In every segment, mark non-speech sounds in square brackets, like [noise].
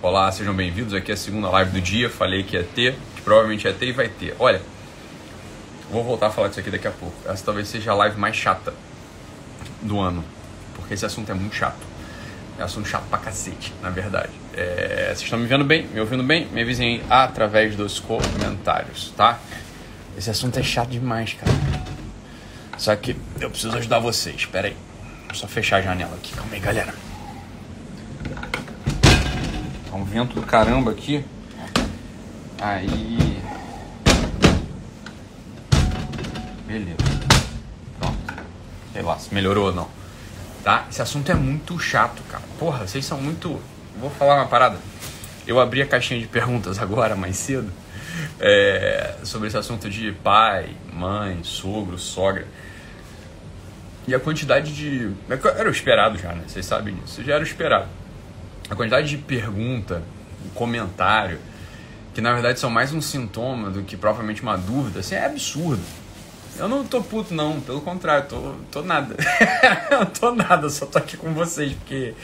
Olá, sejam bem-vindos. Aqui é a segunda live do dia. Falei que ia ter, que provavelmente ia ter e vai ter. Olha, vou voltar a falar disso aqui daqui a pouco. Essa talvez seja a live mais chata do ano, porque esse assunto é muito chato. É um assunto chato pra cacete, na verdade. É, vocês estão me vendo bem, me ouvindo bem? Me avisem aí através dos comentários, tá? Esse assunto é chato demais, cara. Só que eu preciso ajudar vocês. Espera aí. Só fechar a janela aqui. Calma aí, galera um vento do caramba aqui. Aí. Beleza. Pronto. Sei lá se melhorou ou não. Tá? Esse assunto é muito chato, cara. Porra, vocês são muito. Vou falar uma parada. Eu abri a caixinha de perguntas [laughs] agora, mais cedo, é, sobre esse assunto de pai, mãe, sogro, sogra. E a quantidade de. Era o esperado já, né? Vocês sabem disso. Já era o esperado a quantidade de pergunta, comentário, que na verdade são mais um sintoma do que propriamente uma dúvida, assim, é absurdo. Eu não tô puto, não, pelo contrário, tô, tô nada. [laughs] eu tô nada, só tô aqui com vocês, porque.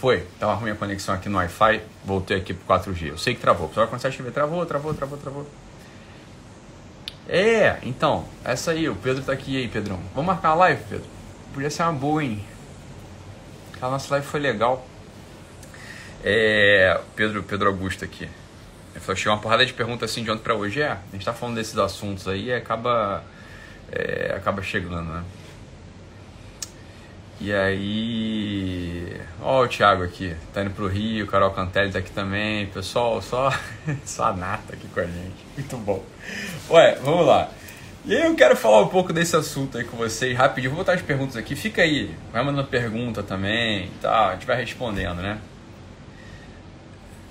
Foi, tava ruim a conexão aqui no Wi-Fi, voltei aqui pro 4G. Eu sei que travou, só quando você ver, travou, travou, travou, travou. É, então, essa aí, o Pedro tá aqui aí, Pedrão. Vamos marcar a live, Pedro? Podia ser uma boa, hein? A nossa live foi legal. É, Pedro, Pedro Augusto aqui. Ele falou, uma porrada de perguntas assim de ontem para hoje. É, a gente tá falando desses assuntos aí e acaba, é, acaba chegando, né? E aí. Ó, o Thiago aqui, tá indo pro Rio, Carol Cantelli tá aqui também. Pessoal, só, [laughs] só a nata aqui com a gente. Muito bom. Ué, vamos lá. E aí eu quero falar um pouco desse assunto aí com vocês, rapidinho. Vou botar as perguntas aqui. Fica aí, vai mandando pergunta também tá? A gente vai respondendo, né?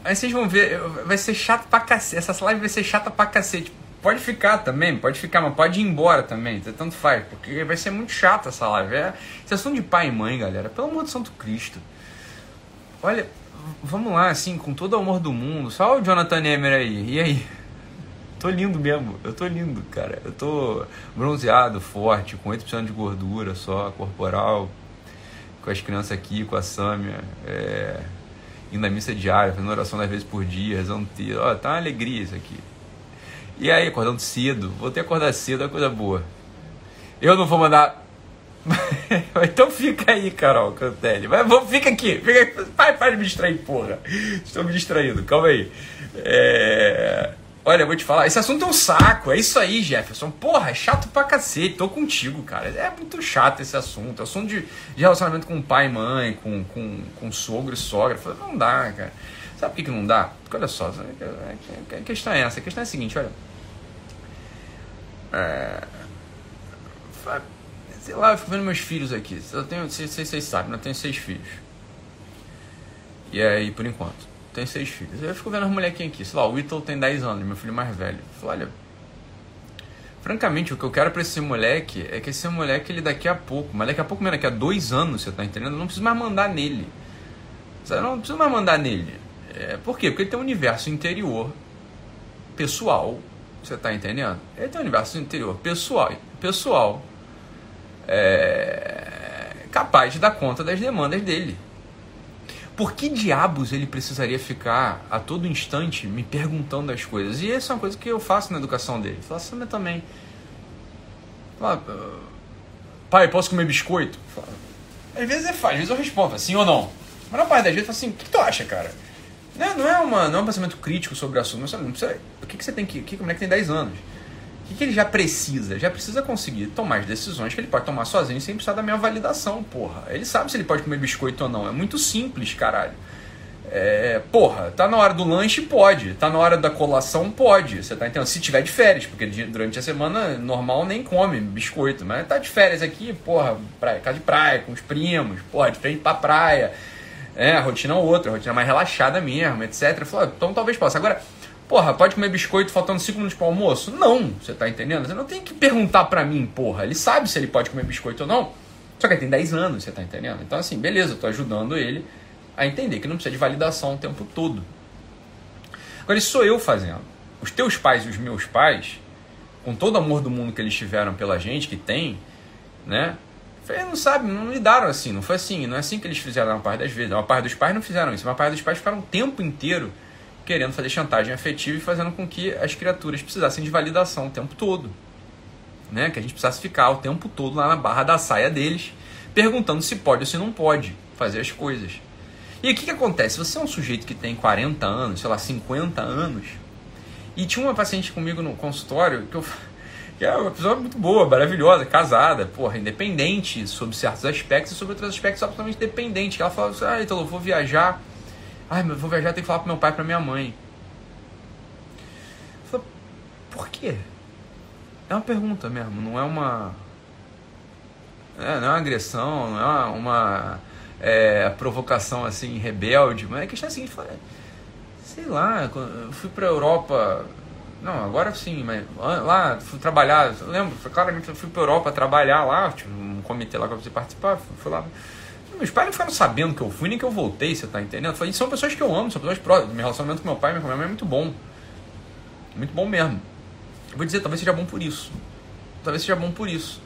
Aí vocês vão ver, vai ser chato pra cacete. Essa live vai ser chata pra cacete. Pode ficar também, pode ficar, mas pode ir embora também. Tanto faz, porque vai ser muito chata essa live. É sessão de pai e mãe, galera. Pelo amor de Santo Cristo. Olha, vamos lá, assim, com todo o amor do mundo. Só o Jonathan Emer aí. E aí? Tô lindo mesmo. Eu tô lindo, cara. Eu tô bronzeado, forte, com 8% de gordura só, corporal. Com as crianças aqui, com a Sâmia. É indo à missa diária, fazendo oração dez vezes por dia, rezando texto. Ó, tá uma alegria isso aqui. E aí, acordando cedo, vou ter que acordar cedo, é coisa boa. Eu não vou mandar. [laughs] então fica aí, Carol Cantelli. Mas vou, fica aqui, fica. Pai, para de me distrair, porra. Estou me distraindo, calma aí. É. Olha, eu vou te falar, esse assunto é um saco. É isso aí, Jefferson. Porra, é chato pra cacete. Tô contigo, cara. É muito chato esse assunto. Assunto de, de relacionamento com pai e mãe, com, com, com sogro e sogra. Não dá, cara. Sabe por que, que não dá? Porque olha só, a questão é essa. A questão é a seguinte, olha. É, sei lá, eu fico vendo meus filhos aqui. Eu tenho, vocês, vocês sabem, eu tenho seis filhos. E aí, por enquanto tem seis filhos. Eu fico vendo as molequinhas aqui, sei lá, o Whittle tem 10 anos, meu filho mais velho. Eu falo, olha, francamente, o que eu quero pra esse moleque é que esse moleque, ele daqui a pouco, mas daqui a pouco, mesmo daqui a dois anos, você tá entendendo? Eu não preciso mais mandar nele. Eu não preciso mais mandar nele. É, por quê? Porque ele tem um universo interior, pessoal, você tá entendendo? Ele tem um universo interior pessoal, pessoal, é, capaz de dar conta das demandas dele. Por que diabos ele precisaria ficar a todo instante me perguntando as coisas? E essa é uma coisa que eu faço na educação dele. Faço assim, também. Fala, ah, pai, posso comer biscoito? Fala, às vezes é fácil, às vezes eu respondo, sim ou não. Mas na parte das vezes eu falo assim, o que tu acha, cara? Não é, não é, uma, não é um pensamento crítico sobre o assunto, mas não precisa, o que, que você tem que. Que, como é que tem 10 anos? O que, que ele já precisa? Já precisa conseguir tomar as decisões que ele pode tomar sozinho sem precisar da minha validação, porra. Ele sabe se ele pode comer biscoito ou não. É muito simples, caralho. É, porra, tá na hora do lanche, pode. Tá na hora da colação, pode. Você tá entendendo? Se tiver de férias, porque durante a semana normal nem come biscoito. Mas tá de férias aqui, porra, praia, casa de praia, com os primos, porra, de frente pra praia. É, rotina outra, rotina mais relaxada mesmo, etc. Falou, então talvez possa. Agora, Porra, pode comer biscoito faltando 5 minutos para almoço? Não, você tá entendendo? Você não tem que perguntar para mim, porra. Ele sabe se ele pode comer biscoito ou não. Só que ele tem 10 anos, você tá entendendo? Então, assim, beleza, eu tô ajudando ele a entender que não precisa de validação o tempo todo. Agora, isso sou eu fazendo. Os teus pais e os meus pais, com todo o amor do mundo que eles tiveram pela gente, que tem, né? Falei, não sabe, não lidaram assim, não foi assim, não é assim que eles fizeram uma parte das vezes. Uma parte dos pais não fizeram isso, uma parte dos pais ficaram o tempo inteiro querendo fazer chantagem afetiva e fazendo com que as criaturas precisassem de validação o tempo todo. Né? Que a gente precisasse ficar o tempo todo lá na barra da saia deles, perguntando se pode ou se não pode fazer as coisas. E o que, que acontece? Você é um sujeito que tem 40 anos, sei lá, 50 anos, e tinha uma paciente comigo no consultório que eu que é uma pessoa muito boa, maravilhosa, casada, porra, independente sobre certos aspectos e sobre outros aspectos absolutamente dependente. Ela fala assim, ah, então eu vou viajar. Ai, mas vou viajar, tenho que falar pro meu pai pra minha mãe. Falo, por quê? É uma pergunta mesmo, não é uma. É, não é uma agressão, não é uma, uma é, provocação assim, rebelde, mas a questão é a seguinte, sei lá, eu fui pra Europa não, agora sim, mas lá fui trabalhar, eu lembro, claramente eu fui para Europa trabalhar lá, tinha um comitê lá que eu participar, fui lá. Meus pais não ficaram sabendo que eu fui nem que eu voltei, você tá entendendo? São pessoas que eu amo, são pessoas próximas. Meu relacionamento com meu pai e minha mãe é muito bom. Muito bom mesmo. Eu vou dizer, talvez seja bom por isso. Talvez seja bom por isso.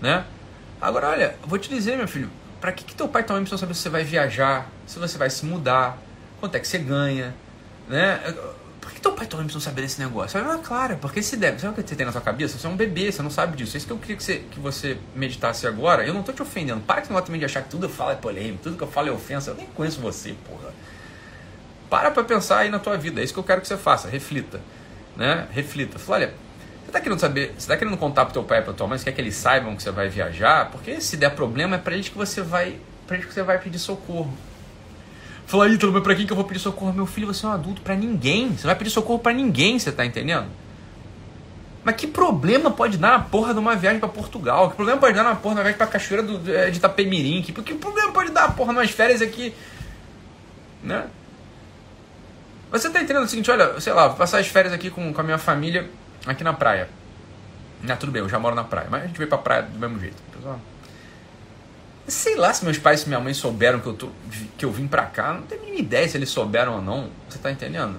Né? Agora, olha, vou te dizer, meu filho, para que, que teu pai tua mãe precisam saber se você vai viajar, se você vai se mudar, quanto é que você ganha, né? Teu pai e mãe precisam saber desse negócio? Ah, claro, porque se deve. Sabe o que você tem na sua cabeça? Você é um bebê, você não sabe disso. É isso que eu queria que você, que você meditasse agora. Eu não tô te ofendendo. Para que você não também de achar que tudo eu falo é polêmico, tudo que eu falo é ofensa. Eu nem conheço você, porra. Para pra pensar aí na tua vida. É isso que eu quero que você faça. Reflita. Né? Reflita. Fala, olha, você tá querendo saber, você tá querendo contar pro teu pai e pra tua mãe, você quer que eles saibam que você vai viajar? Porque se der problema é para eles que você vai, para eles que você vai pedir socorro. Fala, Ítalo, mas pra quem que eu vou pedir socorro? Meu filho, você é um adulto, para ninguém. Você vai pedir socorro para ninguém, você tá entendendo? Mas que problema pode dar na porra de uma viagem para Portugal? Que problema pode dar na porra de uma viagem pra Cachoeira do, é, de Itapemirim? Que, que problema pode dar, porra, umas férias aqui? Né? Você tá entendendo o seguinte, olha, sei lá, vou passar as férias aqui com, com a minha família aqui na praia. Ah, tudo bem, eu já moro na praia, mas a gente veio pra praia do mesmo jeito. Pessoal. Sei lá se meus pais e minha mãe souberam que eu, tô, que eu vim pra cá. Não tenho nem ideia se eles souberam ou não. Você tá entendendo?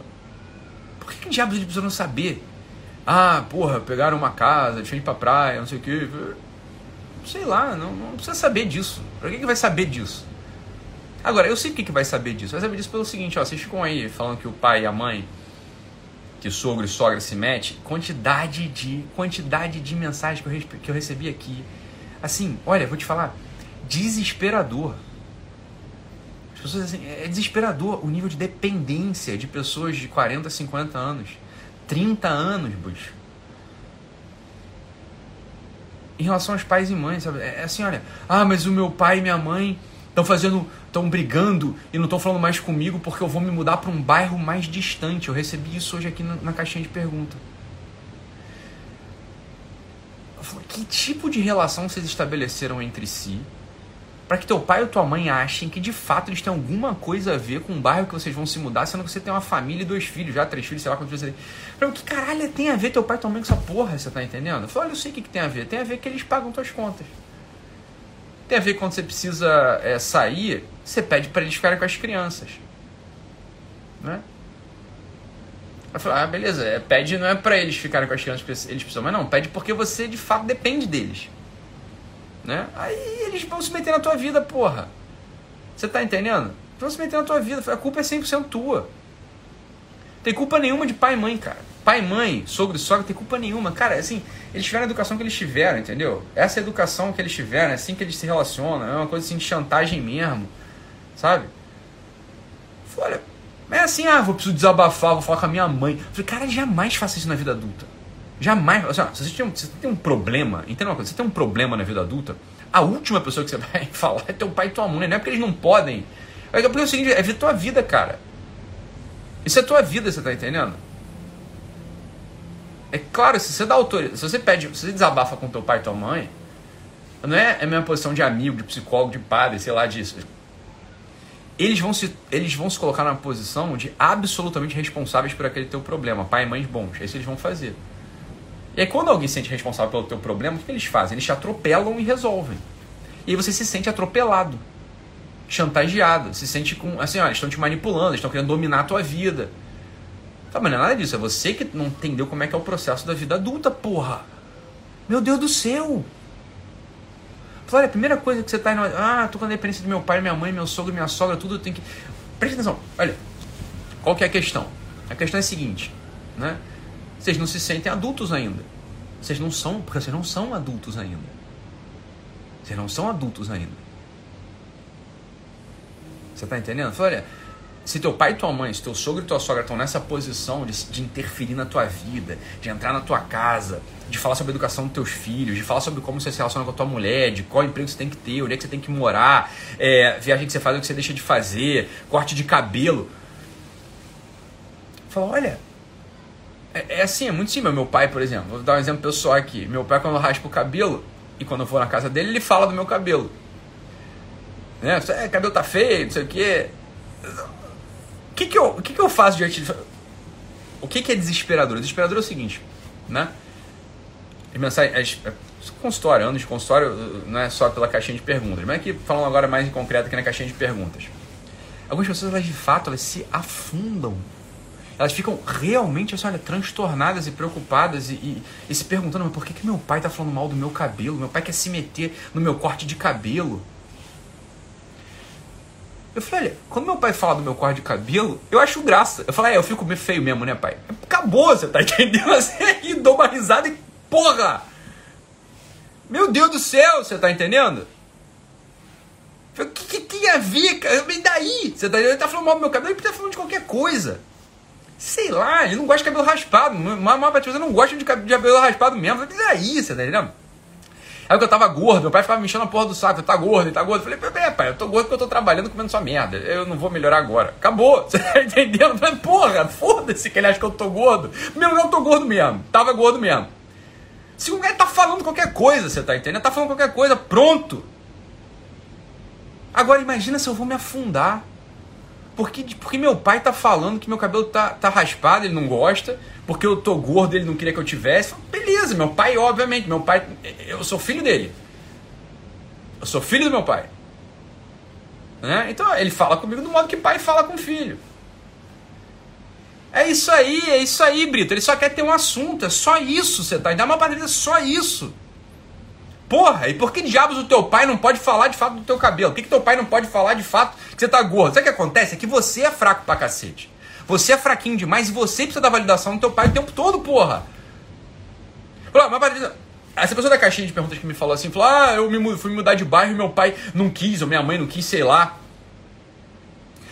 Por que, que diabos eles precisam saber? Ah, porra, pegaram uma casa, deixaram ir pra praia, não sei o que. Sei lá, não, não, precisa saber disso. Pra que, que vai saber disso? Agora, eu sei o que, que vai saber disso. Vai saber disso pelo seguinte, ó. Vocês ficam aí falando que o pai e a mãe, que sogro e sogra se mete, quantidade de, quantidade de mensagens que eu, que eu recebi aqui. Assim, olha, vou te falar desesperador. As pessoas assim, é desesperador o nível de dependência de pessoas de 40, 50 anos, 30 anos, bicho. Em relação aos pais e mães, sabe? É assim, olha, ah, mas o meu pai e minha mãe estão fazendo, estão brigando e não estão falando mais comigo porque eu vou me mudar para um bairro mais distante. Eu recebi isso hoje aqui na, na caixinha de pergunta. Que tipo de relação vocês estabeleceram entre si para que teu pai ou tua mãe achem que de fato eles têm alguma coisa a ver com o bairro que vocês vão se mudar, sendo que você tem uma família e dois filhos, já três filhos, sei lá quantos você tem. Pra que caralho tem a ver teu pai e tua mãe com essa porra, você tá entendendo? Eu falei, olha, eu sei o que, que tem a ver. Tem a ver que eles pagam tuas contas. Tem a ver quando você precisa é, sair, você pede para eles ficarem com as crianças. Né? Eu falei, ah, beleza, é, pede não é para eles ficarem com as crianças, eles precisam, mas não, pede porque você de fato depende deles. Né? Aí eles vão se meter na tua vida, porra. Você tá entendendo? Vão se meter na tua vida. A culpa é 100% tua. Tem culpa nenhuma de pai e mãe, cara. Pai e mãe, sogro e sogra, tem culpa nenhuma. Cara, assim, eles tiveram a educação que eles tiveram, entendeu? Essa é educação que eles tiveram, é assim que eles se relacionam. É uma coisa assim de chantagem mesmo, sabe? Olha, é assim, ah, vou preciso desabafar, vou falar com a minha mãe. Eu falei, cara, jamais faça isso na vida adulta. Jamais. Assim, ó, se você tem, um, se você tem um problema, entenda uma coisa, se você tem um problema na vida adulta, a última pessoa que você [laughs] vai falar é teu pai e tua mãe. Não é porque eles não podem. É porque é o seguinte, é a tua vida, cara. Isso é tua vida, você tá entendendo? É claro, se você dá autoridade, se você pede, se você desabafa com teu pai e tua mãe, não é a mesma posição de amigo, de psicólogo, de padre, sei lá disso. Eles vão se, eles vão se colocar na posição de absolutamente responsáveis por aquele teu problema, pai e mães bons. É isso que eles vão fazer. E aí, quando alguém se sente responsável pelo teu problema, o que eles fazem? Eles te atropelam e resolvem. E aí você se sente atropelado, chantageado, se sente com. Assim, olha, eles estão te manipulando, eles estão querendo dominar a tua vida. Tá, mas não é nada disso, é você que não entendeu como é que é o processo da vida adulta, porra. Meu Deus do céu! Olha, a primeira coisa que você tá indo. Ah, tô com a dependência do meu pai, minha mãe, meu sogro, minha sogra, tudo tem que. Presta atenção, olha. Qual que é a questão? A questão é a seguinte, né? Vocês não se sentem adultos ainda. Vocês não são, porque vocês não são adultos ainda. Vocês não são adultos ainda. Você tá entendendo? Falei, olha, se teu pai e tua mãe, se teu sogro e tua sogra estão nessa posição de, de interferir na tua vida, de entrar na tua casa, de falar sobre a educação dos teus filhos, de falar sobre como você se relaciona com a tua mulher, de qual emprego você tem que ter, onde é que você tem que morar, é, viagem que você faz, o que você deixa de fazer, corte de cabelo. Fala, olha, é, é, assim, é muito simples. Meu pai, por exemplo, vou dar um exemplo pessoal aqui. Meu pai, quando raspa o cabelo, e quando eu vou na casa dele, ele fala do meu cabelo. Né? É, cabelo tá feio, não sei o quê que, que, eu, o que, que eu faço diante de. O que, que é desesperador? Desesperador é o seguinte, né? As mensagens. As, consultório, anos de consultório não é só pela caixinha de perguntas, mas aqui falando agora mais em concreto aqui na caixinha de perguntas. Algumas pessoas, elas de fato, elas se afundam. Elas ficam realmente, assim, olha, transtornadas e preocupadas e, e, e se perguntando, mas por que, que meu pai está falando mal do meu cabelo? Meu pai quer se meter no meu corte de cabelo. Eu falei, olha, quando meu pai fala do meu corte de cabelo, eu acho graça. Eu falei, é, eu fico meio feio mesmo, né, pai? Acabou, você tá entendendo? [laughs] Assim, e dou uma risada e porra! Meu Deus do céu, você tá entendendo? O que, que a ver, cara? E daí? Você tá, ele tá falando mal do meu cabelo, ele tá falando de qualquer coisa. Sei lá, ele não gosta de cabelo raspado. A maior parte não gosta de cabelo raspado mesmo. E daí, você tá entendendo? Aí que eu tava gordo, meu pai ficava me enchendo a porra do saco, tá gordo, tá gordo. Eu falei, é, pai, eu tô gordo porque eu tô trabalhando comendo sua merda. Eu não vou melhorar agora. Acabou, [laughs] você tá entendendo? Eu falei, porra, foda-se que ele acha que eu tô gordo. Meu, não tô gordo mesmo. Tava gordo mesmo. Se o cara tá falando qualquer coisa, você tá entendendo? Tá falando qualquer coisa, pronto. Agora imagina se eu vou me afundar. Porque, porque meu pai tá falando que meu cabelo tá, tá raspado, ele não gosta porque eu tô gordo, ele não queria que eu tivesse. Beleza, meu pai, obviamente, meu pai, eu sou filho dele. Eu sou filho do meu pai. Né? Então ele fala comigo do modo que pai fala com filho. É isso aí, é isso aí, Brito. Ele só quer ter um assunto, é só isso, você tá? Dá uma partida, é só isso. Porra, e por que diabos o teu pai não pode falar de fato do teu cabelo? Por que, que teu pai não pode falar de fato que você tá gordo? Sabe o que acontece? É que você é fraco pra cacete. Você é fraquinho demais e você precisa da validação do teu pai o tempo todo, porra. mas essa pessoa da caixinha de perguntas que me falou assim, falou: Ah, eu me, fui mudar de bairro e meu pai não quis, ou minha mãe não quis, sei lá.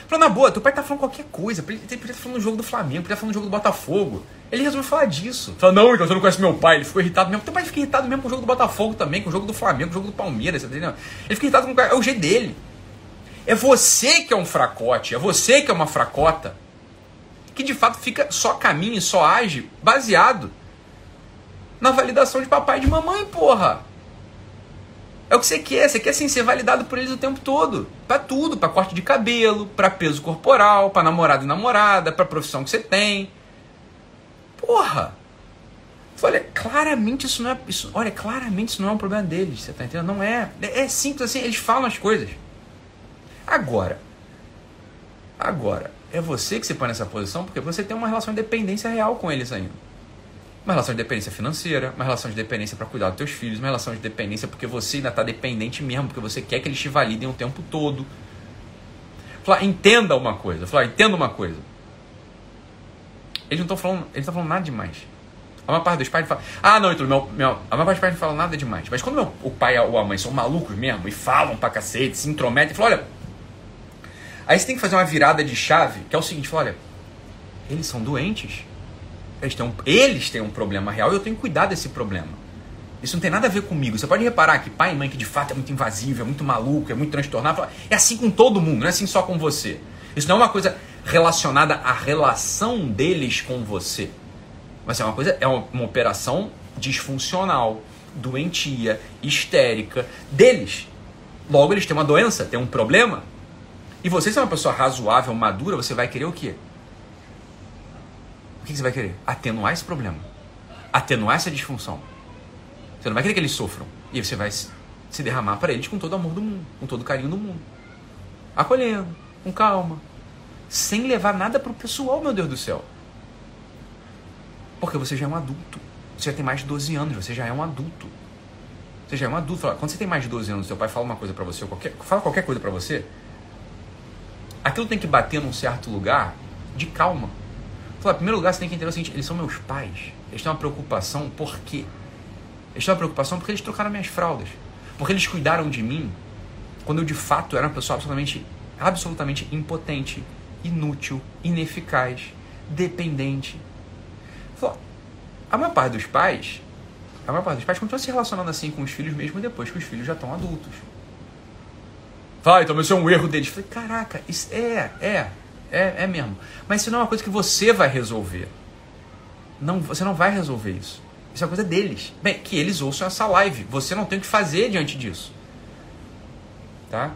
Falou, na boa, teu pai tá falando qualquer coisa. Ele podia estar falando do jogo do Flamengo, podia estar falando do jogo do Botafogo. Ele resolveu falar disso. Falou, não, então você não conhece meu pai. Ele ficou irritado mesmo. Teu pai fica irritado mesmo com o jogo do Botafogo também, com o jogo do Flamengo, com o jogo do Palmeiras, tá entendendo? Ele fica irritado com o É o jeito dele. É você que é um fracote, é você que é uma fracota que de fato fica só caminha e só age baseado na validação de papai e de mamãe, porra. É o que você quer, você quer sim ser validado por eles o tempo todo. Para tudo, para corte de cabelo, para peso corporal, para namorado e namorada, para profissão que você tem. Porra. Olha, claramente isso não é, isso, olha, claramente isso não é um problema deles, você tá entendendo? Não é. É, é simples assim, eles falam as coisas. Agora, agora, é você que se põe nessa posição porque você tem uma relação de dependência real com eles ainda. Uma relação de dependência financeira, uma relação de dependência para cuidar dos teus filhos, uma relação de dependência porque você ainda está dependente mesmo, porque você quer que eles te validem o tempo todo. Falar, entenda uma coisa. Falar, entenda uma coisa. Eles não estão falando, eles estão falando nada demais. A maior parte dos pais fala, ah, não, então, meu, meu, a maior parte dos pais não fala nada demais. Mas quando meu, o pai ou a mãe são malucos mesmo e falam pra cacete, se intrometem, falam, olha, Aí você tem que fazer uma virada de chave, que é o seguinte, olha, eles são doentes, eles têm, um, eles têm um problema real e eu tenho que cuidar desse problema. Isso não tem nada a ver comigo. Você pode reparar que pai e mãe que de fato é muito invasivo, é muito maluco, é muito transtornado, é assim com todo mundo, não é assim só com você. Isso não é uma coisa relacionada à relação deles com você. Mas é uma coisa, é uma, uma operação disfuncional, doentia, histérica deles. Logo eles têm uma doença, têm um problema, e você, se é uma pessoa razoável, madura, você vai querer o quê? O que você vai querer? Atenuar esse problema. Atenuar essa disfunção. Você não vai querer que eles sofram. E você vai se derramar para eles com todo o amor do mundo, com todo o carinho do mundo. Acolhendo, com calma. Sem levar nada pro pessoal, meu Deus do céu. Porque você já é um adulto. Você já tem mais de 12 anos, você já é um adulto. Você já é um adulto. Quando você tem mais de 12 anos, seu pai fala uma coisa para você, qualquer, fala qualquer coisa para você, aquilo tem que bater num certo lugar de calma. Fala, em primeiro lugar, você tem que entender o seguinte: eles são meus pais. Eles têm uma preocupação, por quê? Eles têm uma preocupação porque eles trocaram minhas fraldas. Porque eles cuidaram de mim quando eu de fato era uma pessoa absolutamente, absolutamente impotente, inútil, ineficaz, dependente. Fala, a maior parte dos pais, a maior parte dos pais continua se relacionando assim com os filhos mesmo depois que os filhos já estão adultos. Vai, então isso é um erro deles. Falei, caraca, isso é, é, é, é mesmo. Mas isso não é uma coisa que você vai resolver. Não, você não vai resolver isso. Isso é coisa deles. Bem, que eles ouçam essa live. Você não tem o que fazer diante disso. Tá?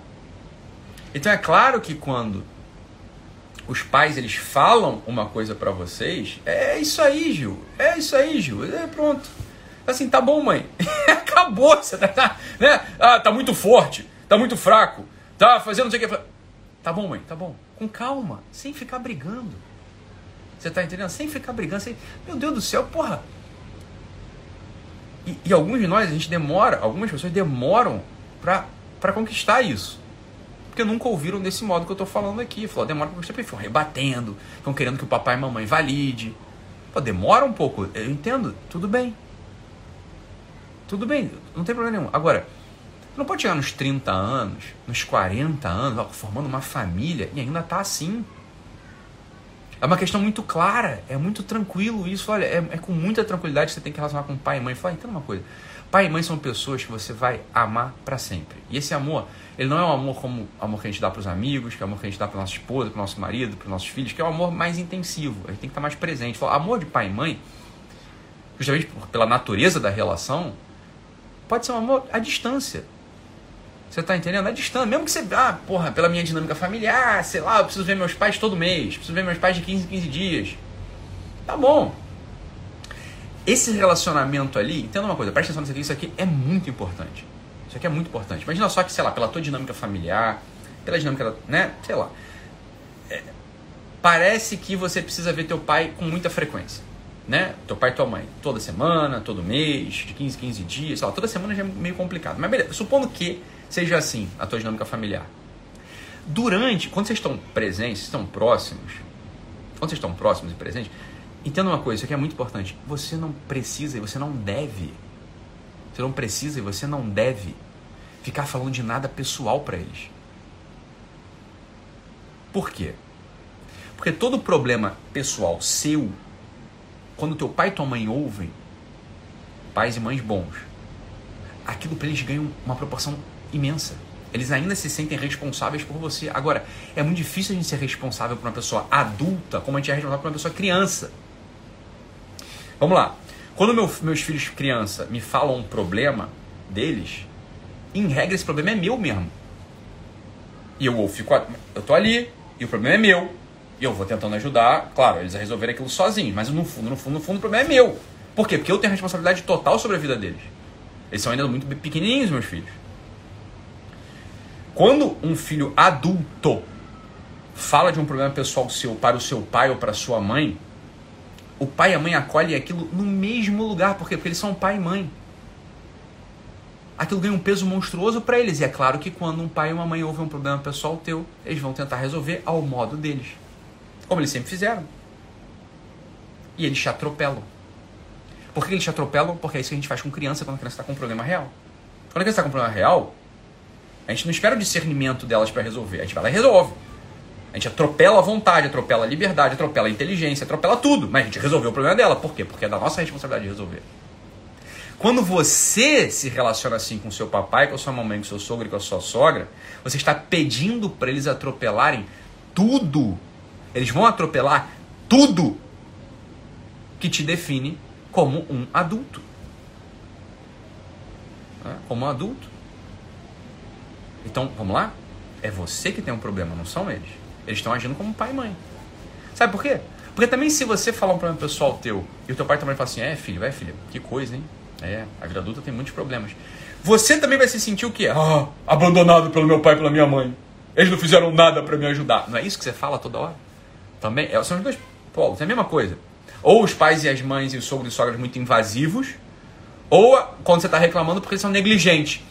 Então é claro que quando os pais eles falam uma coisa para vocês, é isso aí, Gil. É isso aí, Gil. É pronto. Assim, tá bom, mãe. [laughs] Acabou. Você tá, tá, né? Ah, tá muito forte. Tá muito fraco. Tá fazendo não sei o que. Tá bom, mãe. Tá bom. Com calma, sem ficar brigando. Você tá entendendo? Sem ficar brigando, sem... Meu Deus do céu, porra. E, e alguns de nós, a gente demora, algumas pessoas demoram para conquistar isso. Porque nunca ouviram desse modo que eu tô falando aqui. Falou, demora pra conquistar, ficam rebatendo, estão querendo que o papai e mamãe valide. Pô, demora um pouco, eu entendo, tudo bem. Tudo bem, não tem problema nenhum. Agora, não pode chegar nos 30 anos, nos 40 anos, ó, formando uma família e ainda tá assim. É uma questão muito clara, é muito tranquilo isso. Olha, é, é com muita tranquilidade que você tem que relacionar com pai e mãe. Fala, entenda uma coisa. Pai e mãe são pessoas que você vai amar para sempre. E esse amor, ele não é um amor como o amor que a gente dá para os amigos, que é o amor que a gente dá para nossa esposa, para nosso marido, para nossos filhos, que é um amor mais intensivo. A gente tem que estar mais presente. Fala, amor de pai e mãe, justamente pela natureza da relação, pode ser um amor à distância. Você tá entendendo? É distante. Mesmo que você, ah, porra, pela minha dinâmica familiar, sei lá, eu preciso ver meus pais todo mês, preciso ver meus pais de 15 em 15 dias. Tá bom. Esse relacionamento ali, entenda uma coisa, presta atenção nisso aqui, isso aqui é muito importante. Isso aqui é muito importante. Imagina só que, sei lá, pela tua dinâmica familiar, pela dinâmica, né, sei lá. É, parece que você precisa ver teu pai com muita frequência. Né? Teu pai e tua mãe, toda semana, todo mês, de 15 15 dias, sei lá, toda semana já é meio complicado. Mas beleza, supondo que seja assim a tua dinâmica familiar. Durante, quando vocês estão presentes, estão próximos, quando vocês estão próximos e presentes, entenda uma coisa, isso aqui é muito importante. Você não precisa e você não deve, você não precisa e você não deve ficar falando de nada pessoal para eles. Por quê? Porque todo problema pessoal seu, quando teu pai e tua mãe ouvem, pais e mães bons, aquilo para eles ganha uma proporção imensa. Eles ainda se sentem responsáveis por você. Agora, é muito difícil a gente ser responsável por uma pessoa adulta como a gente é responsável por uma pessoa criança. Vamos lá. Quando meu, meus filhos criança me falam um problema deles, em regra esse problema é meu mesmo. E eu fico, eu tô ali e o problema é meu. E eu vou tentando ajudar, claro, eles a resolverem aquilo sozinhos, mas no fundo, no fundo, no fundo o problema é meu. Por quê? Porque eu tenho a responsabilidade total sobre a vida deles. Eles são ainda muito pequenininhos, meus filhos. Quando um filho adulto fala de um problema pessoal seu para o seu pai ou para a sua mãe, o pai e a mãe acolhem aquilo no mesmo lugar. Por quê? Porque eles são pai e mãe. Aquilo ganha um peso monstruoso para eles. E é claro que quando um pai e uma mãe ouvem um problema pessoal teu, eles vão tentar resolver ao modo deles. Como eles sempre fizeram. E eles te atropelam. Por que eles te atropelam? Porque é isso que a gente faz com criança quando a criança está com um problema real. Quando a criança está com um problema real, a gente não espera o discernimento delas para resolver. A gente vai lá e resolve. A gente atropela a vontade, atropela a liberdade, atropela a inteligência, atropela tudo. Mas a gente resolveu o problema dela. Por quê? Porque é da nossa responsabilidade de resolver. Quando você se relaciona assim com seu papai, com sua mamãe, com seu sogro e com a sua sogra, você está pedindo para eles atropelarem tudo. Eles vão atropelar tudo que te define como um adulto. Como um adulto. Então, vamos lá? É você que tem um problema, não são eles. Eles estão agindo como pai e mãe. Sabe por quê? Porque também se você falar um problema pessoal teu e o teu pai também fala assim, é filho, vai filha, que coisa, hein? É, a vida adulta tem muitos problemas. Você também vai se sentir o quê? Ah, abandonado pelo meu pai e pela minha mãe. Eles não fizeram nada para me ajudar. Não é isso que você fala toda hora? Também, é, são os dois polos, é a mesma coisa. Ou os pais e as mães e os sogros e sogras muito invasivos, Ou quando você está reclamando porque são negligentes.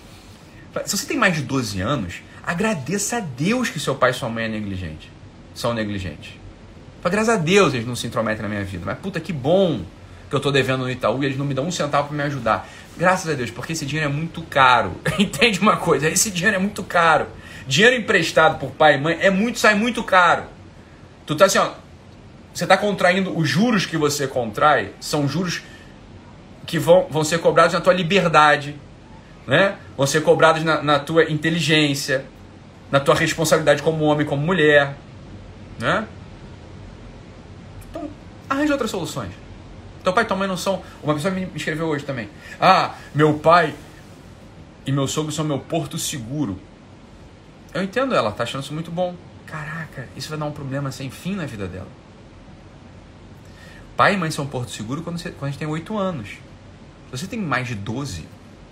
Se você tem mais de 12 anos, agradeça a Deus que seu pai e sua mãe é negligente. São negligentes. Fala, graças a Deus eles não se intrometem na minha vida. Mas puta que bom que eu estou devendo no Itaú e eles não me dão um centavo para me ajudar. Graças a Deus, porque esse dinheiro é muito caro. [laughs] Entende uma coisa? Esse dinheiro é muito caro. Dinheiro emprestado por pai e mãe é muito, sai muito caro. Tu tá assim, ó, você está contraindo os juros que você contrai são juros que vão, vão ser cobrados na tua liberdade, né? Vão ser cobrados na, na tua inteligência, na tua responsabilidade como homem, como mulher, né? Então, arranja outras soluções. Teu pai e tua mãe não são. Uma pessoa me escreveu hoje também. Ah, meu pai e meu sogro são meu porto seguro. Eu entendo ela, tá achando isso muito bom. Caraca, isso vai dar um problema sem fim na vida dela. Pai e mãe são porto seguro quando, você, quando a gente tem 8 anos. Se você tem mais de 12,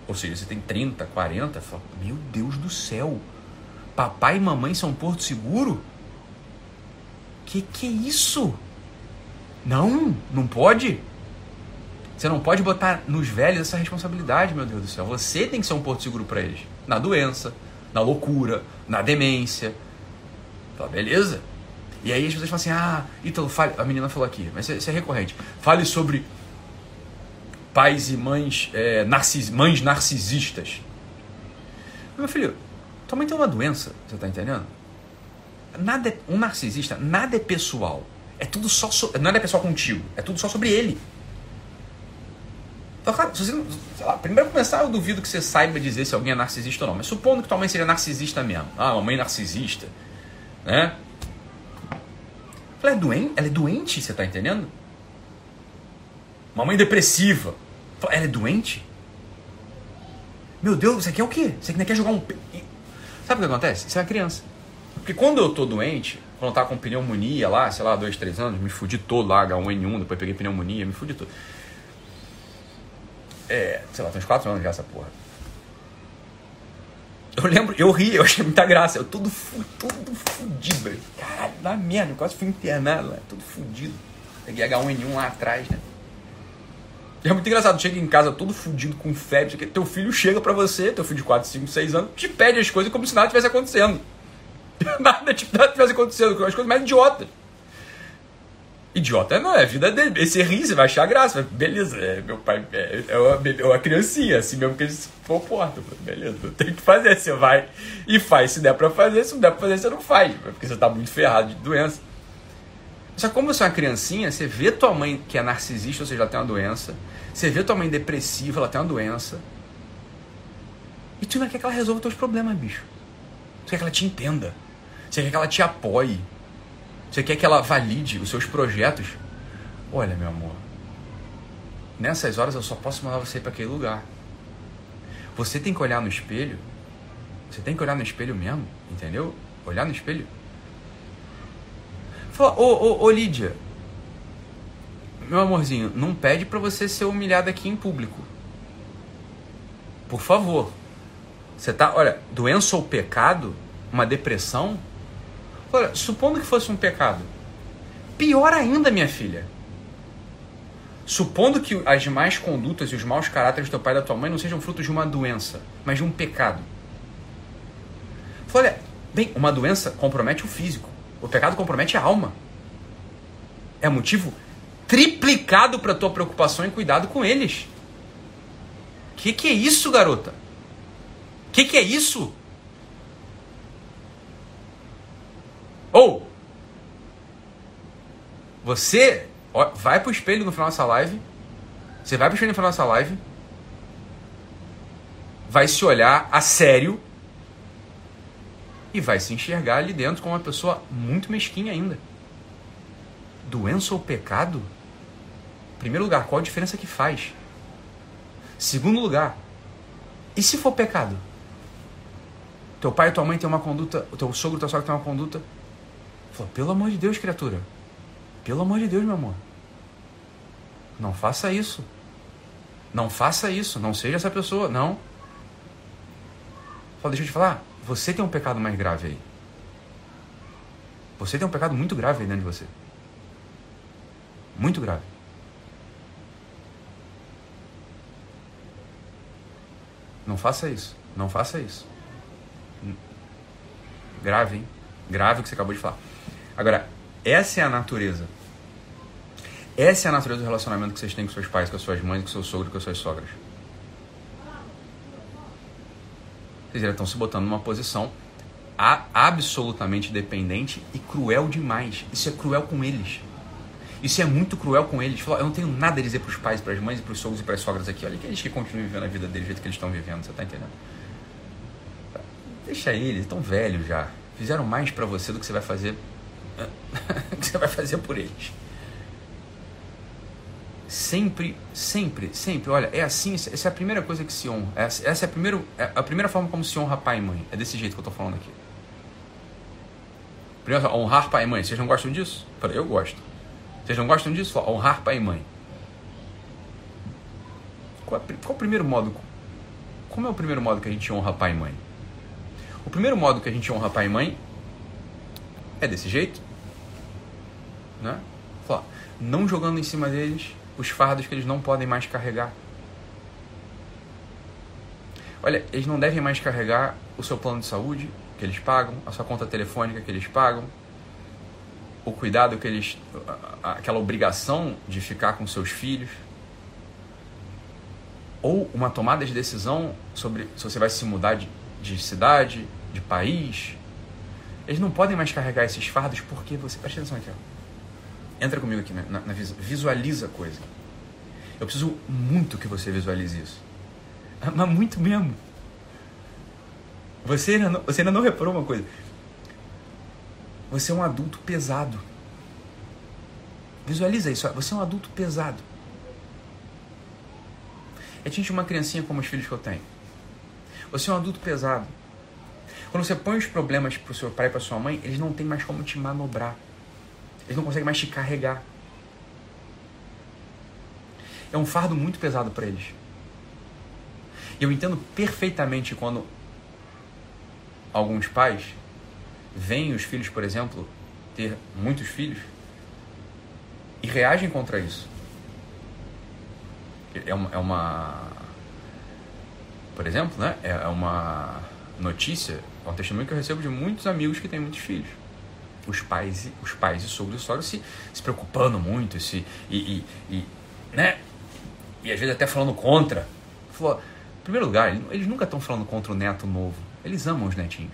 ou seja, você tem 30, 40, fala, meu Deus do céu, papai e mamãe são porto seguro? Que que é isso? Não, não pode. Você não pode botar nos velhos essa responsabilidade, meu Deus do céu. Você tem que ser um porto seguro para eles. Na doença, na loucura, na demência. Fala, beleza? E aí as pessoas falam assim, ah, Ítalo, fale. A menina falou aqui, mas isso é recorrente. Fale sobre pais e mães, é, narcis, mães narcisistas. Meu filho, tua mãe tem uma doença, você tá entendendo? Nada é, um narcisista, nada é pessoal. É tudo só. So, nada é pessoal contigo, é tudo só sobre ele. Então, cara, se você, sei lá, primeiro começar, eu duvido que você saiba dizer se alguém é narcisista ou não. Mas supondo que tua mãe seja narcisista mesmo. Ah, uma mãe narcisista. Né? Ela é doente, ela é doente, você tá entendendo? Uma mãe depressiva. Ela é doente? Meu Deus, você quer o quê? Você ainda quer jogar um. Sabe o que acontece? Você é uma criança. Porque quando eu tô doente, quando eu tava com pneumonia lá, sei lá, dois, três anos, me fudi todo lá, H1N1, depois peguei pneumonia, me fudi todo. É, sei lá, tem uns 4 anos já essa porra. Eu lembro, eu ri, eu achei muita graça. Eu todo, todo fudido, velho. Caralho, na merda, eu quase fui internado lá, todo fudido. Peguei H1N1 lá atrás, né? É muito engraçado, chega em casa todo fudido, com febre, teu filho chega pra você, teu filho de 4, 5, 6 anos, te pede as coisas como se nada tivesse acontecendo. [laughs] nada, tipo, nada tivesse acontecendo, as coisas mais idiotas. Idiota não, é a vida dele. Esse ri, você vai achar graça. Beleza, é, meu pai é, é, uma, é uma criancinha, assim mesmo que ele se comporta. Beleza, tem que fazer, você vai e faz. Se der pra fazer, se não der pra fazer, você não faz. Porque você tá muito ferrado de doença. Só que como você é uma criancinha, você vê tua mãe que é narcisista, ou seja, ela tem uma doença. Você vê tua mãe depressiva, ela tem uma doença. E tu ainda quer que ela resolva os teus problemas, bicho. Você quer que ela te entenda. Você quer que ela te apoie. Você quer que ela valide os seus projetos? Olha, meu amor, nessas horas eu só posso mandar você para aquele lugar. Você tem que olhar no espelho. Você tem que olhar no espelho mesmo, entendeu? Olhar no espelho. Fala, ô, ô, ô Lídia, meu amorzinho, não pede para você ser humilhado aqui em público. Por favor. Você tá, olha, doença ou pecado, uma depressão, Olha, supondo que fosse um pecado. Pior ainda, minha filha. Supondo que as más condutas e os maus caráteres do teu pai e da tua mãe não sejam frutos de uma doença, mas de um pecado. Olha, bem, uma doença compromete o físico. O pecado compromete a alma. É motivo triplicado para tua preocupação e cuidado com eles. Que que é isso, garota? Que que é isso? Ou você vai pro espelho no final dessa live. Você vai pro espelho no final dessa live. Vai se olhar a sério. E vai se enxergar ali dentro como uma pessoa muito mesquinha ainda. Doença ou pecado? Primeiro lugar, qual a diferença que faz? Segundo lugar, e se for pecado? Teu pai e tua mãe têm uma conduta, o teu sogro e tua sogra têm uma conduta Falou, pelo amor de Deus, criatura. Pelo amor de Deus, meu amor. Não faça isso. Não faça isso. Não seja essa pessoa. Não. Falou, deixa eu te falar. Você tem um pecado mais grave aí. Você tem um pecado muito grave aí dentro de você. Muito grave. Não faça isso. Não faça isso. Grave, hein? Grave o que você acabou de falar. Agora, essa é a natureza. Essa é a natureza do relacionamento que vocês têm com seus pais, com as suas mães, com seus sogros, com as suas sogras. Vocês estão se botando numa posição absolutamente dependente e cruel demais. Isso é cruel com eles. Isso é muito cruel com eles. Eu não tenho nada a dizer para os pais, para as mães, para os sogros e para as sogras aqui. Olha que eles que continuem vivendo a vida deles do jeito que eles estão vivendo. Você está entendendo? Deixa eles, estão velhos já. Fizeram mais para você do que você vai fazer, [laughs] que você vai fazer por eles. Sempre, sempre, sempre. Olha, é assim. Essa é a primeira coisa que se honra. Essa é a primeira, é a primeira forma como se honra pai e mãe. É desse jeito que eu estou falando aqui. Primeiro, honrar pai e mãe. Vocês não gostam disso? Eu gosto. Vocês não gostam disso? Honrar pai e mãe. Qual, é, qual é o primeiro modo? Como é o primeiro modo que a gente honra pai e mãe? O primeiro modo que a gente honra pai e mãe é desse jeito, né? não jogando em cima deles os fardos que eles não podem mais carregar. Olha, eles não devem mais carregar o seu plano de saúde que eles pagam, a sua conta telefônica que eles pagam, o cuidado que eles. aquela obrigação de ficar com seus filhos. Ou uma tomada de decisão sobre se você vai se mudar de, de cidade, de país. Eles não podem mais carregar esses fardos porque você. Presta atenção aqui, ó. Entra comigo aqui na, na visualiza a coisa. Eu preciso muito que você visualize isso. Mas muito mesmo. Você ainda não, você ainda não reparou uma coisa. Você é um adulto pesado. Visualiza isso. Você é um adulto pesado. É tipo uma criancinha como os filhos que eu tenho. Você é um adulto pesado. Quando você põe os problemas para o seu pai e para sua mãe, eles não têm mais como te manobrar. Eles não conseguem mais te carregar. É um fardo muito pesado para eles. Eu entendo perfeitamente quando alguns pais veem os filhos, por exemplo, ter muitos filhos e reagem contra isso. É uma, é uma por exemplo, né? É uma notícia é um testemunho que eu recebo de muitos amigos que têm muitos filhos. Os pais, os pais e sogros sogros se, se preocupando muito se, e, e, e, né? e às vezes até falando contra. Falou, em primeiro lugar, eles nunca estão falando contra o neto novo. Eles amam os netinhos.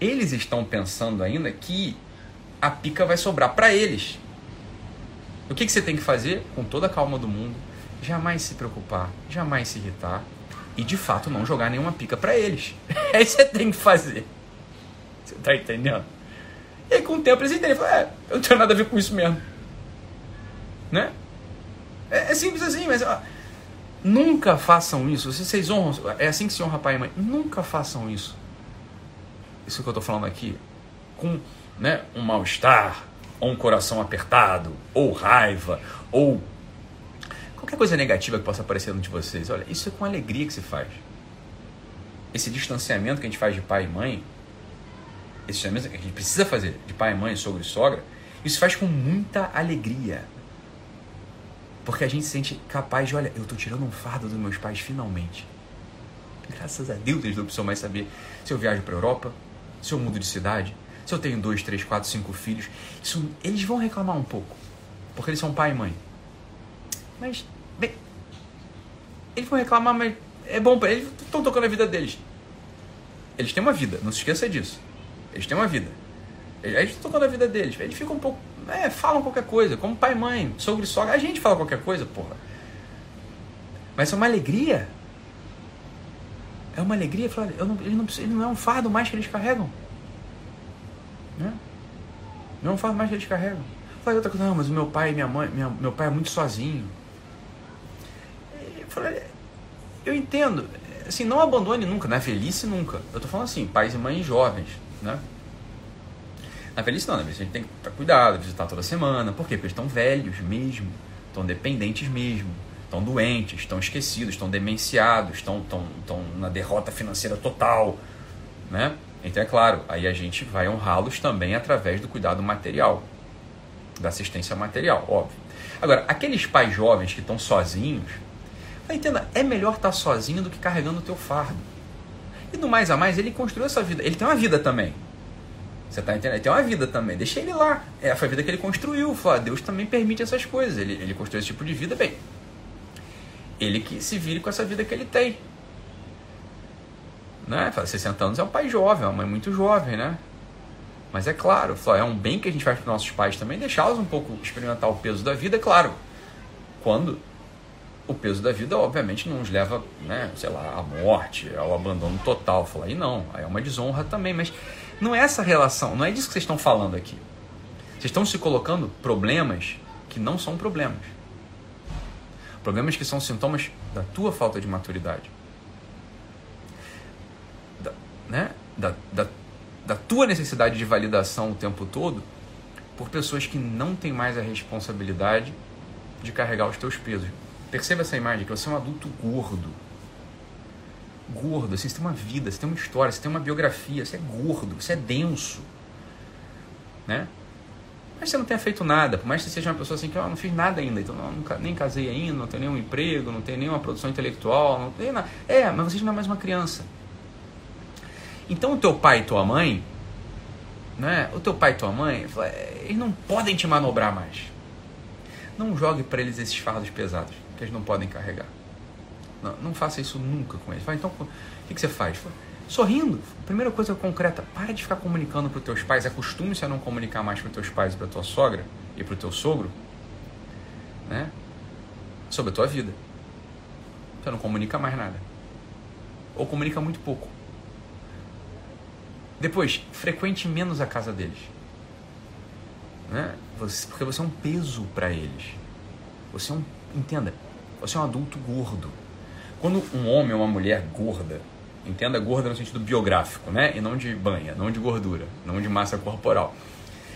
Eles estão pensando ainda que a pica vai sobrar para eles. O que, que você tem que fazer? Com toda a calma do mundo, jamais se preocupar, jamais se irritar, e de fato não jogar nenhuma pica para eles. [laughs] É isso que você tem que fazer. Você tá entendendo? E aí com o tempo eles entendem, é, eu não tenho nada a ver com isso mesmo. Né? É, é simples assim, mas ó, nunca façam isso. Se vocês honram, é assim que se honra pai e mãe. Nunca façam isso. Isso que eu tô falando aqui, com né, um mal-estar, ou um coração apertado, ou raiva, ou Qualquer coisa negativa que possa aparecer dentro de vocês, olha, isso é com alegria que se faz. Esse distanciamento que a gente faz de pai e mãe, esse distanciamento que a gente precisa fazer de pai mãe, sogro e sogra, isso faz com muita alegria. Porque a gente se sente capaz de, olha, eu estou tirando um fardo dos meus pais finalmente. Graças a Deus eles não precisam mais saber se eu viajo para a Europa, se eu mudo de cidade, se eu tenho dois, três, quatro, cinco filhos. Isso, eles vão reclamar um pouco, porque eles são pai e mãe. Mas, bem, eles vão reclamar, mas é bom para eles, estão tocando a vida deles. Eles têm uma vida, não se esqueça disso. Eles têm uma vida. Eles estão tocando a vida deles. Eles ficam um pouco. É, falam qualquer coisa, como pai mãe, sogro e sogra. A gente fala qualquer coisa, porra. Mas é uma alegria. É uma alegria. Falar, eu não, ele, não, ele não é um fardo mais que eles carregam. Né? Não é um fardo mais que eles carregam. Fala outra coisa, não, mas o meu pai e minha mãe, minha, meu pai é muito sozinho. Falei, eu entendo. Assim, não abandone nunca, na velhice nunca. Eu tô falando assim, pais e mães jovens, né? Na velhice não, na velhice a gente tem que estar cuidado, visitar toda semana. Por quê? Porque eles estão velhos mesmo, estão dependentes mesmo, estão doentes, estão esquecidos, estão demenciados, estão, estão, estão na derrota financeira total, né? Então é claro, aí a gente vai honrá-los também através do cuidado material, da assistência material, óbvio. Agora, aqueles pais jovens que estão sozinhos, Entenda, é melhor estar sozinho do que carregando o teu fardo. E do mais a mais, ele construiu essa vida. Ele tem uma vida também. Você tá entendendo? Ele tem uma vida também. Deixa ele lá. É, foi a vida que ele construiu. Fala, Deus também permite essas coisas. Ele, ele construiu esse tipo de vida, bem. Ele que se vire com essa vida que ele tem. Né? Fala, 60 anos é um pai jovem, é uma mãe muito jovem, né? Mas é claro, é um bem que a gente faz para os nossos pais também, deixá-los um pouco experimentar o peso da vida, é claro. Quando o peso da vida, obviamente, não os leva, né, sei lá, à morte, ao abandono total. Falar, aí não, aí é uma desonra também, mas não é essa relação, não é disso que vocês estão falando aqui. Vocês estão se colocando problemas que não são problemas. Problemas que são sintomas da tua falta de maturidade. Da, né? da, da da tua necessidade de validação o tempo todo por pessoas que não têm mais a responsabilidade de carregar os teus pesos. Perceba essa imagem, que você é um adulto gordo. Gordo, assim, você tem uma vida, você tem uma história, você tem uma biografia, você é gordo, você é denso. Né? Mas você não tenha feito nada, por mais que você seja uma pessoa assim que oh, não fiz nada ainda, então não, nunca, nem casei ainda, não tenho nenhum emprego, não tenho nenhuma produção intelectual, não tenho nada. É, mas você não é mais uma criança. Então o teu pai e tua mãe, né? O teu pai e tua mãe, eles não podem te manobrar mais. Não jogue para eles esses fardos pesados que eles não podem carregar. Não, não faça isso nunca com eles. Fala, então, o que, que você faz? Sorrindo. Primeira coisa concreta, para de ficar comunicando para os teus pais. Acostume-se a não comunicar mais para os teus pais e para tua sogra e para o teu sogro, né? Sobre a tua vida. Você não comunica mais nada. Ou comunica muito pouco. Depois, frequente menos a casa deles. Né? Você, porque você é um peso para eles. Você é um. Entenda, você é um adulto gordo. Quando um homem ou uma mulher gorda, entenda gorda no sentido biográfico, né? E não de banha, não de gordura, não de massa corporal.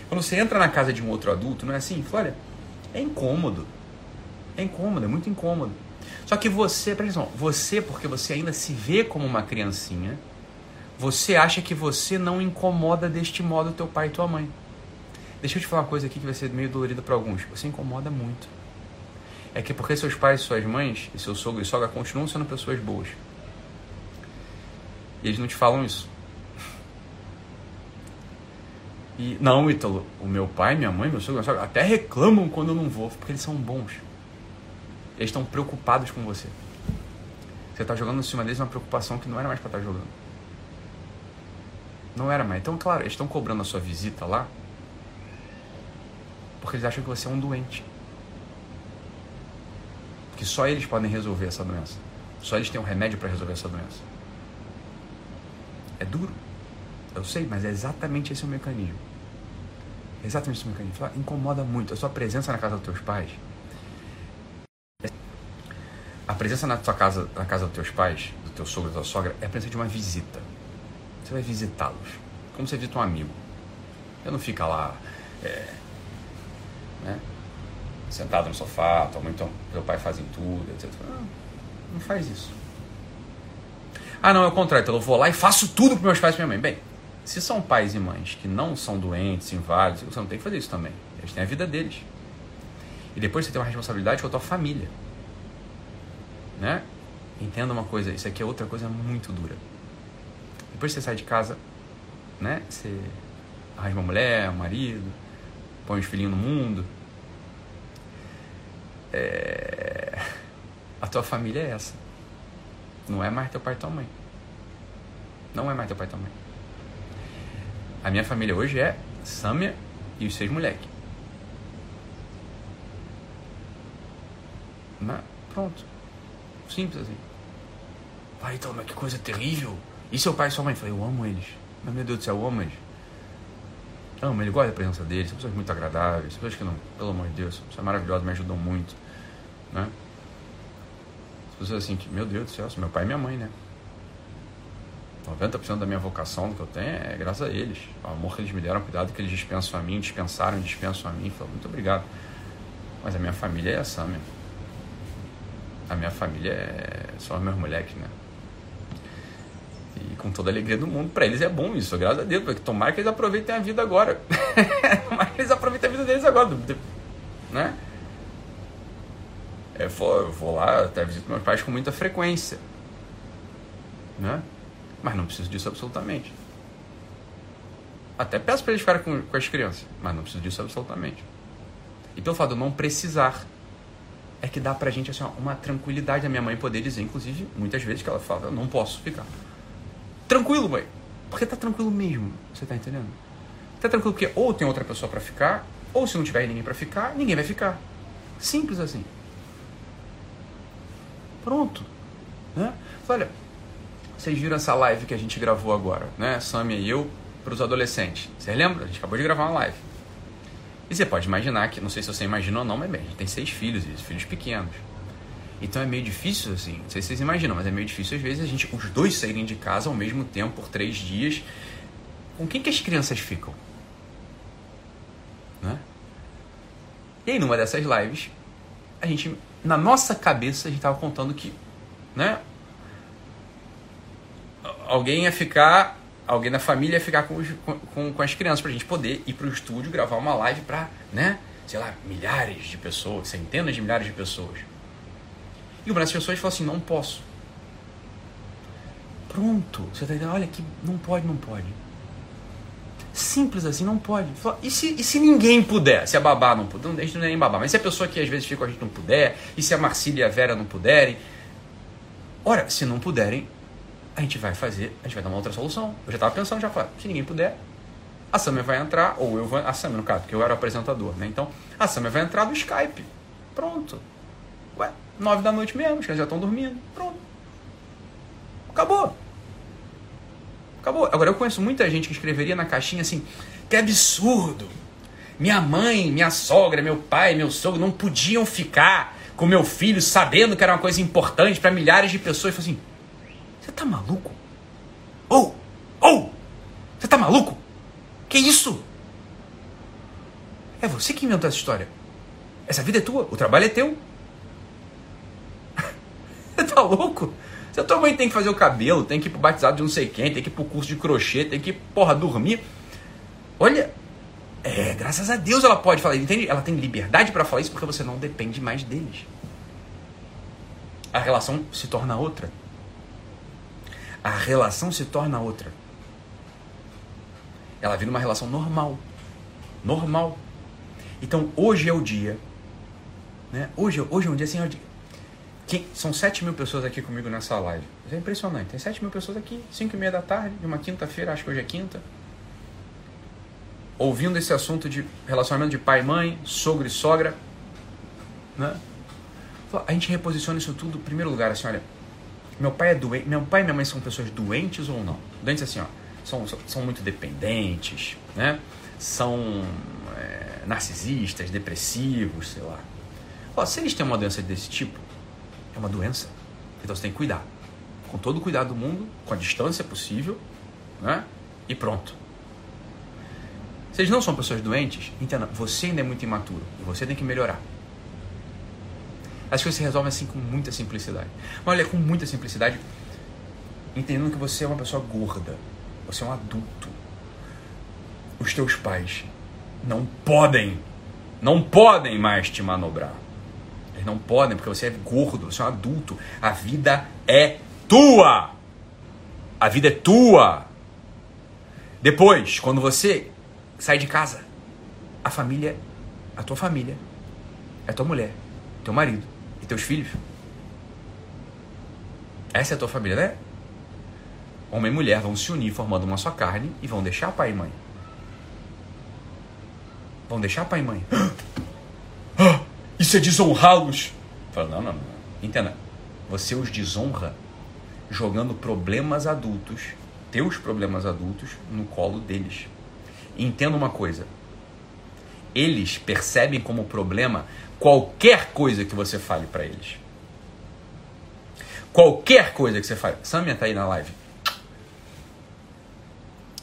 Quando você entra na casa de um outro adulto, não é assim? Olha, é incômodo. É incômodo, é muito incômodo. Só que você, presta atenção, você, porque você ainda se vê como uma criancinha, você acha que você não incomoda deste modo teu pai e tua mãe. Deixa eu te falar uma coisa aqui que vai ser meio dolorida para alguns. Você incomoda muito. É que porque seus pais, suas mães, e seu sogro e sogra continuam sendo pessoas boas. E eles não te falam isso. E não, Ítalo, o meu pai, minha mãe, meu sogro, minha sogra até reclamam quando eu não vou, porque eles são bons. Eles estão preocupados com você. Você está jogando em cima deles uma preocupação que não era mais para estar tá jogando. Não era mais. Então, claro, eles estão cobrando a sua visita lá porque eles acham que você é um doente. Que só eles podem resolver essa doença. Só eles têm um remédio para resolver essa doença. É duro. Eu sei, mas é exatamente esse o mecanismo. É exatamente esse o mecanismo. Incomoda muito. A sua presença na casa dos teus pais. A presença na tua casa, na casa dos teus pais, do teu sogro, da tua sogra, é a presença de uma visita. Você vai visitá-los. Como você visita um amigo. Você não fica lá, é, né, sentado no sofá, tua mãe, teu pai fazem tudo, etc. Não, não faz isso. Ah, não, é o contrário. Então eu vou lá e faço tudo para meus pais e minha mãe. Bem, se são pais e mães que não são doentes, inválidos, você não tem que fazer isso também. Eles têm a vida deles. E depois você tem uma responsabilidade com a tua família. Né? Entenda uma coisa, isso aqui é outra coisa muito dura. Depois você sai de casa, né? Você arranja uma mulher, um marido, põe os filhinhos no mundo. É... A tua família é essa. Não é mais teu pai e tua mãe. Não é mais teu pai e tua mãe. A minha família hoje é Sâmia e os seis moleques. Pronto. Simples assim. Pai, então, mas que coisa terrível. E seu pai e sua mãe? Eu falei, eu amo eles. Mas meu Deus do céu, eu amo eles. Amo, ele gosta da presença deles, são pessoas muito agradáveis, pessoas que não, pelo amor de Deus, são maravilhosas, me ajudam muito. Né? As pessoas assim meu Deus do céu, meu pai e minha mãe, né? 90% da minha vocação que eu tenho é graças a eles. O amor que eles me deram, o cuidado que eles dispensam a mim, dispensaram dispensam a mim. Falo, muito obrigado. Mas a minha família é essa, mesmo. A minha família é... os meus moleques, né? E com toda a alegria do mundo, para eles é bom isso, graças a Deus, porque tomara que eles aproveitem a vida agora. [laughs] tomara que eles aproveitem a vida deles agora, né? É, eu vou lá, até visito meus pais com muita frequência. Né? Mas não preciso disso absolutamente. Até peço para eles ficarem com, com as crianças, mas não preciso disso absolutamente. E pelo fato de eu não precisar, é que dá pra gente assim, uma tranquilidade a minha mãe poder dizer, inclusive, muitas vezes que ela fala, eu não posso ficar. Tranquilo, mãe. Porque tá tranquilo mesmo, você tá entendendo? Tá tranquilo porque ou tem outra pessoa para ficar, ou se não tiver ninguém para ficar, ninguém vai ficar. Simples assim. Pronto. Né? Olha, vocês viram essa live que a gente gravou agora, né? Samia e eu, para os adolescentes. Vocês lembram? A gente acabou de gravar uma live. E você pode imaginar que, não sei se você imagina ou não, mas bem, a gente tem seis filhos, e filhos pequenos. Então é meio difícil, assim, não sei se vocês imaginam, mas é meio difícil às vezes a gente, os dois saírem de casa ao mesmo tempo por três dias. Com quem que as crianças ficam? Né? E aí, numa dessas lives, a gente, na nossa cabeça, a gente estava contando que, né? Alguém ia ficar, alguém da família ia ficar com, os, com, com as crianças para a gente poder ir para o estúdio gravar uma live para, né? Sei lá, milhares de pessoas, centenas de milhares de pessoas. E uma das pessoas falou assim: não posso. Pronto, você tá entendendo? Olha que não pode, não pode. Simples assim, não pode. E se, e se ninguém puder? Se a babá não puder, a gente não é nem babá, mas se a pessoa que às vezes fica com a gente não puder, e se a Marcília e a Vera não puderem, ora, se não puderem, a gente vai fazer, a gente vai dar uma outra solução. Eu já estava pensando, já falei, se ninguém puder, a Samia vai entrar, ou eu vou, a Samia no caso, porque eu era apresentador, né? Então, a Samia vai entrar no Skype. Pronto. Ué, nove da noite mesmo, os caras já estão dormindo. Pronto. Acabou. Acabou. Agora, eu conheço muita gente que escreveria na caixinha assim: que absurdo! Minha mãe, minha sogra, meu pai, meu sogro não podiam ficar com meu filho sabendo que era uma coisa importante para milhares de pessoas. Eu falei assim: você tá maluco? Ou, oh, ou, oh, você tá maluco? Que isso? É você que inventou essa história. Essa vida é tua, o trabalho é teu. [laughs] você tá louco? Se a tua mãe tem que fazer o cabelo, tem que ir pro batizado de não sei quem, tem que ir pro curso de crochê, tem que, porra, dormir. Olha, é, graças a Deus ela pode falar, entende? Ela tem liberdade para falar isso porque você não depende mais deles. A relação se torna outra. A relação se torna outra. Ela vira uma relação normal. Normal. Então hoje é o dia. Né? Hoje, hoje é um dia assim, é um dia, são 7 mil pessoas aqui comigo nessa live. É impressionante. Tem 7 mil pessoas aqui, 5 e meia da tarde, de uma quinta-feira, acho que hoje é quinta. Ouvindo esse assunto de relacionamento de pai e mãe, sogro e sogra. Né? A gente reposiciona isso tudo em primeiro lugar, assim, olha. Meu pai é doente. Meu pai e minha mãe são pessoas doentes ou não? Doentes assim, ó. São, são muito dependentes, né? São é, narcisistas, depressivos, sei lá. Ó, se eles têm uma doença desse tipo, é uma doença. Então você tem que cuidar. Com todo o cuidado do mundo, com a distância possível, né? E pronto. Eles não são pessoas doentes, entenda, você ainda é muito imaturo e você tem que melhorar. As coisas se resolvem assim com muita simplicidade. Mas olha, com muita simplicidade, entendendo que você é uma pessoa gorda, você é um adulto. Os teus pais não podem, não podem mais te manobrar. Eles não podem, porque você é gordo, você é um adulto. A vida é tua. A vida é tua. Depois, quando você sai de casa, a família, a tua família, é tua mulher, teu marido e teus filhos. Essa é a tua família, né? Homem e mulher vão se unir formando uma só carne e vão deixar pai e mãe. Vão deixar pai e mãe. [gasps] Isso é desonrá-los. Fala, não, não, não. Entenda. Você os desonra jogando problemas adultos, teus problemas adultos, no colo deles. Entenda uma coisa. Eles percebem como problema qualquer coisa que você fale para eles. Qualquer coisa que você fale. Samia tá aí na live.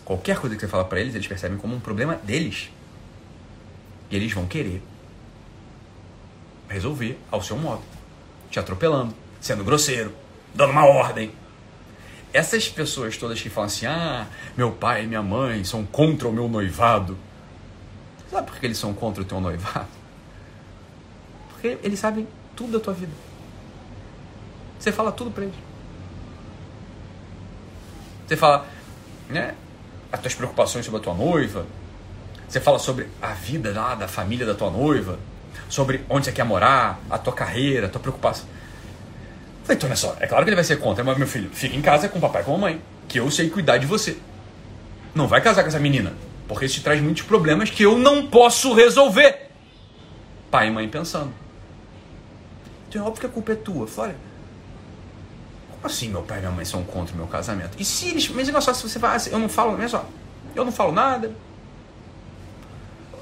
Qualquer coisa que você fala para eles, eles percebem como um problema deles. E eles vão querer resolver ao seu modo. Te atropelando, sendo grosseiro, dando uma ordem. Essas pessoas todas que falam assim: ah, meu pai e minha mãe são contra o meu noivado. Sabe por que eles são contra o teu noivado? Porque eles sabem tudo da tua vida. Você fala tudo para eles. Você fala, né? As tuas preocupações sobre a tua noiva. Você fala sobre a vida lá da família da tua noiva. Sobre onde você quer morar, a tua carreira, a tua preocupação. Falei, então olha só, é claro que ele vai ser contra, mas meu filho, fica em casa com o papai e com a mamãe, que eu sei cuidar de você. Não vai casar com essa menina, porque isso te traz muitos problemas que eu não posso resolver. Pai e mãe pensando. Então é óbvio que a culpa é tua. Falei, olha, como assim meu pai e minha mãe são contra o meu casamento? E se eles. Mas olha só, se você vai. Assim, eu não falo. Olha só, eu não falo nada.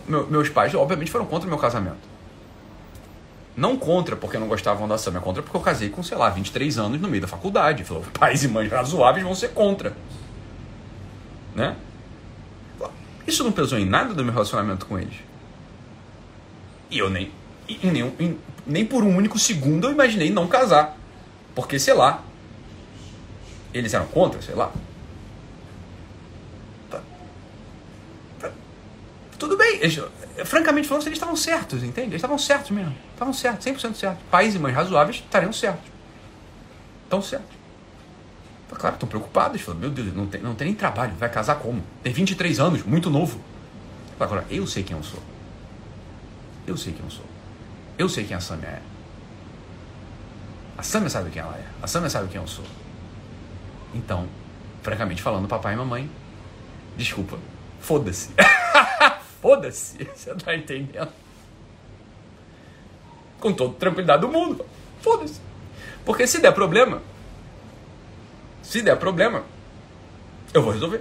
Meu, meus pais, obviamente, foram contra o meu casamento. Não contra porque não gostavam da Sam, é contra porque eu casei com, sei lá, 23 anos no meio da faculdade. Falou, pais e mães razoáveis vão ser contra. Né? Isso não pesou em nada do meu relacionamento com eles. E eu nem, em nenhum, em, nem por um único segundo eu imaginei não casar. Porque, sei lá, eles eram contra, sei lá. Tá. Tá. Tudo bem, francamente falando, eles estavam certos, entende? Eles estavam certos mesmo. Estavam certos, 100% certos. Pais e mães razoáveis estariam certos. Estão certos. Claro, estão preocupados. Falam, meu Deus, não tem, não tem nem trabalho. Vai casar como? Tem 23 anos, muito novo. Agora, eu sei quem eu sou. Eu sei quem eu sou. Eu sei quem a Samia é. A Samia sabe quem ela é. A Samia sabe quem eu sou. Então, francamente falando, papai e mamãe, desculpa, foda-se. [laughs] Foda-se, [laughs] você tá entendendo? Com toda tranquilidade do mundo. Foda-se. Porque se der problema, se der problema, eu vou resolver.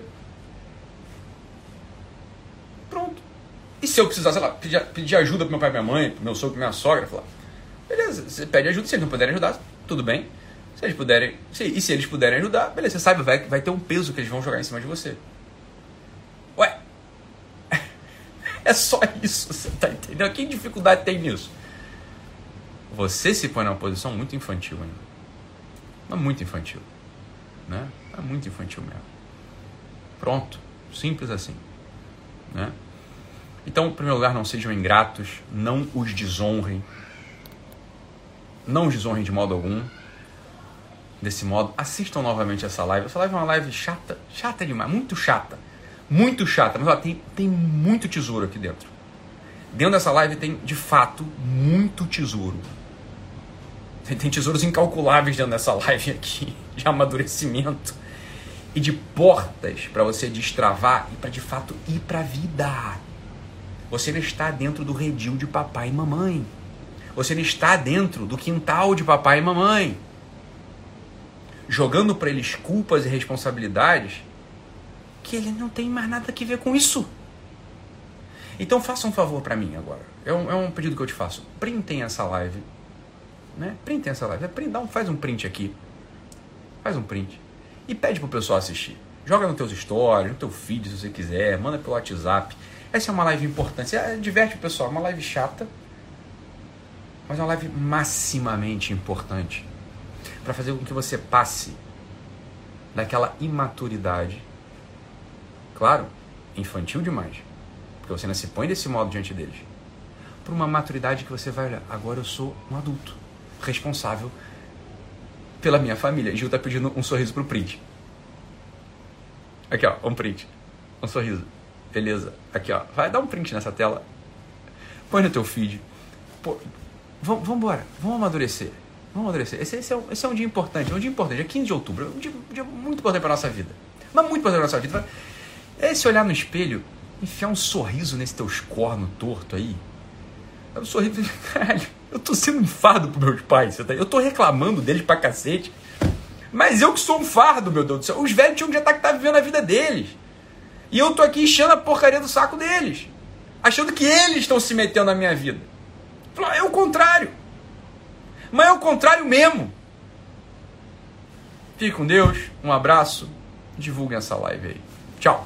Pronto. E se eu precisar, sei lá, pedir, pedir ajuda pro meu pai e minha mãe, pro meu sogro, pra minha sogra, falar, beleza, você pede ajuda, se eles não puderem ajudar, tudo bem. Se eles puderem, se, e se eles puderem ajudar, beleza, você sabe, vai, vai ter um peso que eles vão jogar em cima de você. É só isso, você tá entendendo? Que dificuldade tem nisso? Você se põe numa posição muito infantil ainda. Mas muito infantil. Né? É muito infantil mesmo. Pronto. Simples assim. Né? Então, em primeiro lugar, não sejam ingratos, não os desonrem. Não os desonrem de modo algum. Desse modo, assistam novamente essa live. Essa live é uma live chata, chata demais, muito chata muito chata, mas ó, tem, tem muito tesouro aqui dentro. Dentro dessa live tem, de fato, muito tesouro. Tem tesouros incalculáveis dentro dessa live aqui, de amadurecimento e de portas para você destravar e para de fato ir para a vida. Você está dentro do redil de papai e mamãe. Você está dentro do quintal de papai e mamãe. Jogando para eles culpas e responsabilidades que ele não tem mais nada que ver com isso. Então faça um favor para mim agora. É um, é um, pedido que eu te faço. Printem essa live. Né? Printem essa live. Dá um, faz um print aqui. Faz um print. E pede pro pessoal assistir. Joga nos teus stories, no teu feed se você quiser. Manda pelo WhatsApp. Essa é uma live importante. Você diverte o pessoal. É uma live chata. Mas é uma live maximamente importante. para fazer com que você passe daquela imaturidade Claro, infantil demais. Porque você não se põe desse modo diante deles. Por uma maturidade que você vai olhar, agora eu sou um adulto, responsável pela minha família. Gil tá pedindo um sorriso pro print. Aqui, ó, um print. Um sorriso. Beleza. Aqui, ó. Vai dar um print nessa tela. Põe no teu feed. Pô, vamos embora. Vamos amadurecer. Vamos amadurecer. Esse, esse, é um, esse é um dia importante. É um dia importante. É 15 de outubro. É um dia, dia muito importante pra nossa vida. Mas muito importante pra nossa vida. É se olhar no espelho, enfiar um sorriso nesse teus corno torto aí. É sorriso, [laughs] caralho, eu tô sendo um fardo pros meus pais, tá? eu tô reclamando deles pra cacete. Mas eu que sou um fardo, meu Deus do céu. Os velhos tinham que já tá, tá vivendo a vida deles. E eu tô aqui enchendo a porcaria do saco deles. Achando que eles estão se metendo na minha vida. É o contrário. Mas é o contrário mesmo. Fique com Deus. Um abraço. Divulguem essa live aí. Tchau.